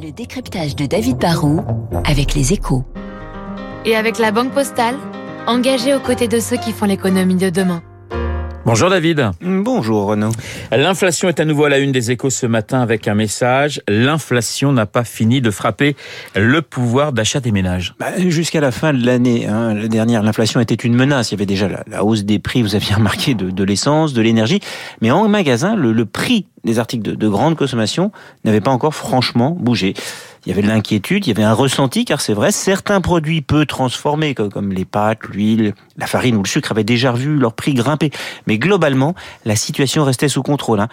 Le décryptage de David Barrault avec les échos. Et avec la Banque Postale, engagée aux côtés de ceux qui font l'économie de demain. Bonjour David. Bonjour Renaud. L'inflation est à nouveau à la une des échos ce matin avec un message. L'inflation n'a pas fini de frapper le pouvoir d'achat des ménages. Bah, Jusqu'à la fin de l'année, hein, la dernière, l'inflation était une menace. Il y avait déjà la, la hausse des prix, vous aviez remarqué, de, de l'essence, de l'énergie. Mais en magasin, le, le prix des articles de, de grande consommation n'avait pas encore franchement bougé. Il y avait de l'inquiétude, il y avait un ressenti, car c'est vrai, certains produits peu transformés, comme les pâtes, l'huile, la farine ou le sucre, avaient déjà vu leur prix grimper. Mais globalement, la situation restait sous contrôle. Hein.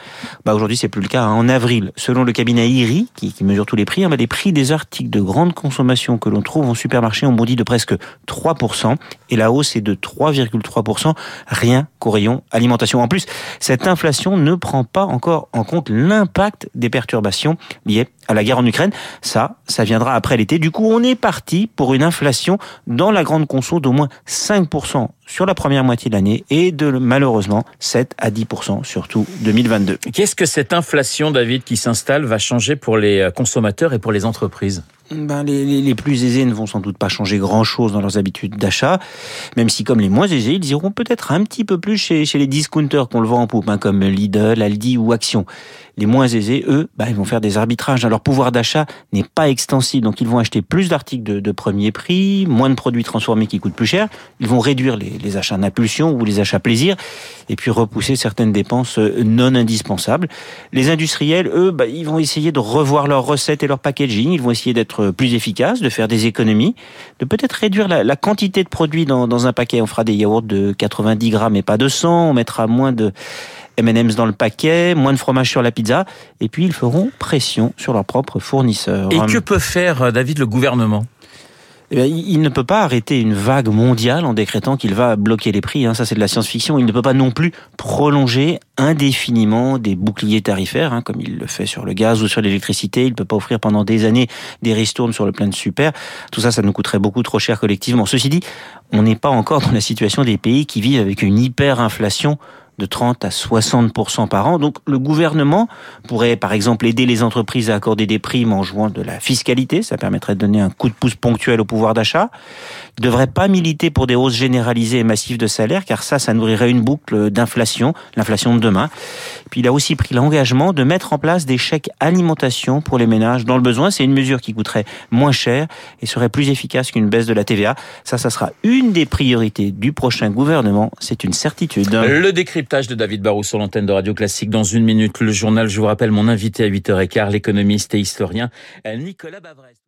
Bah, Aujourd'hui, c'est plus le cas. Hein. En avril, selon le cabinet IRI, qui, qui mesure tous les prix, hein, bah, les prix des articles de grande consommation que l'on trouve en supermarché ont bondi de presque 3%, et la hausse est de 3,3%, rien qu'au rayon alimentation. En plus, cette inflation ne prend pas encore en compte l'impact des perturbations liées à la guerre en Ukraine. Ça, ça viendra après l'été. Du coup, on est parti pour une inflation dans la grande conso d'au moins 5% sur la première moitié de l'année et de malheureusement 7 à 10% surtout 2022. Qu'est-ce que cette inflation, David, qui s'installe va changer pour les consommateurs et pour les entreprises? Ben, les, les, les, plus aisés ne vont sans doute pas changer grand-chose dans leurs habitudes d'achat, même si comme les moins aisés, ils iront peut-être un petit peu plus chez, chez les discounters qu'on le vend en poupe, hein, comme Lidl, Aldi ou Action. Les moins aisés, eux, ben, ils vont faire des arbitrages. Leur pouvoir d'achat n'est pas extensible, donc ils vont acheter plus d'articles de, premier prix, moins de produits transformés qui coûtent plus cher. Ils vont réduire les, les achats d'impulsion ou les achats plaisir, et puis repousser certaines dépenses non indispensables. Les industriels, eux, ben, ils vont essayer de revoir leurs recettes et leur packaging. Ils vont essayer d'être plus efficace, de faire des économies, de peut-être réduire la, la, quantité de produits dans, dans un paquet. On fera des yaourts de 90 grammes et pas de 100. On mettra moins de M&M's dans le paquet, moins de fromage sur la pizza. Et puis, ils feront pression sur leurs propres fournisseurs. Et que peut faire, David, le gouvernement? Eh bien, il ne peut pas arrêter une vague mondiale en décrétant qu'il va bloquer les prix. Hein. Ça, c'est de la science-fiction. Il ne peut pas non plus prolonger indéfiniment des boucliers tarifaires, hein, comme il le fait sur le gaz ou sur l'électricité. Il ne peut pas offrir pendant des années des ristournes sur le plein de super. Tout ça, ça nous coûterait beaucoup trop cher collectivement. Ceci dit, on n'est pas encore dans la situation des pays qui vivent avec une hyperinflation de 30 à 60% par an. Donc le gouvernement pourrait par exemple aider les entreprises à accorder des primes en jouant de la fiscalité, ça permettrait de donner un coup de pouce ponctuel au pouvoir d'achat. Il ne devrait pas militer pour des hausses généralisées et massives de salaire car ça, ça nourrirait une boucle d'inflation, l'inflation de demain. Puis il a aussi pris l'engagement de mettre en place des chèques alimentation pour les ménages dans le besoin. C'est une mesure qui coûterait moins cher et serait plus efficace qu'une baisse de la TVA. Ça, ça sera une des priorités du prochain gouvernement. C'est une certitude. Le décryptage de David Barrou sur l'antenne de Radio Classique dans une minute. Le journal, je vous rappelle, mon invité à 8h15, l'économiste et historien Nicolas Bavrest.